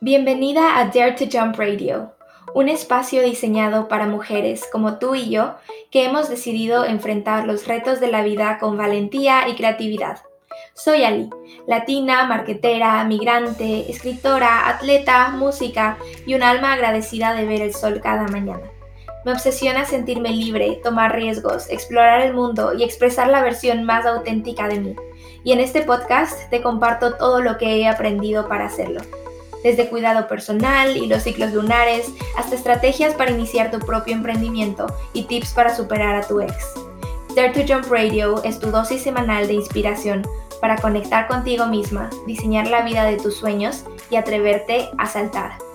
Bienvenida a Dare to Jump Radio, un espacio diseñado para mujeres como tú y yo que hemos decidido enfrentar los retos de la vida con valentía y creatividad. Soy Ali, latina, marquetera, migrante, escritora, atleta, música y un alma agradecida de ver el sol cada mañana. Me obsesiona sentirme libre, tomar riesgos, explorar el mundo y expresar la versión más auténtica de mí. Y en este podcast te comparto todo lo que he aprendido para hacerlo. Desde cuidado personal y los ciclos lunares hasta estrategias para iniciar tu propio emprendimiento y tips para superar a tu ex. Dare to Jump Radio es tu dosis semanal de inspiración para conectar contigo misma, diseñar la vida de tus sueños y atreverte a saltar.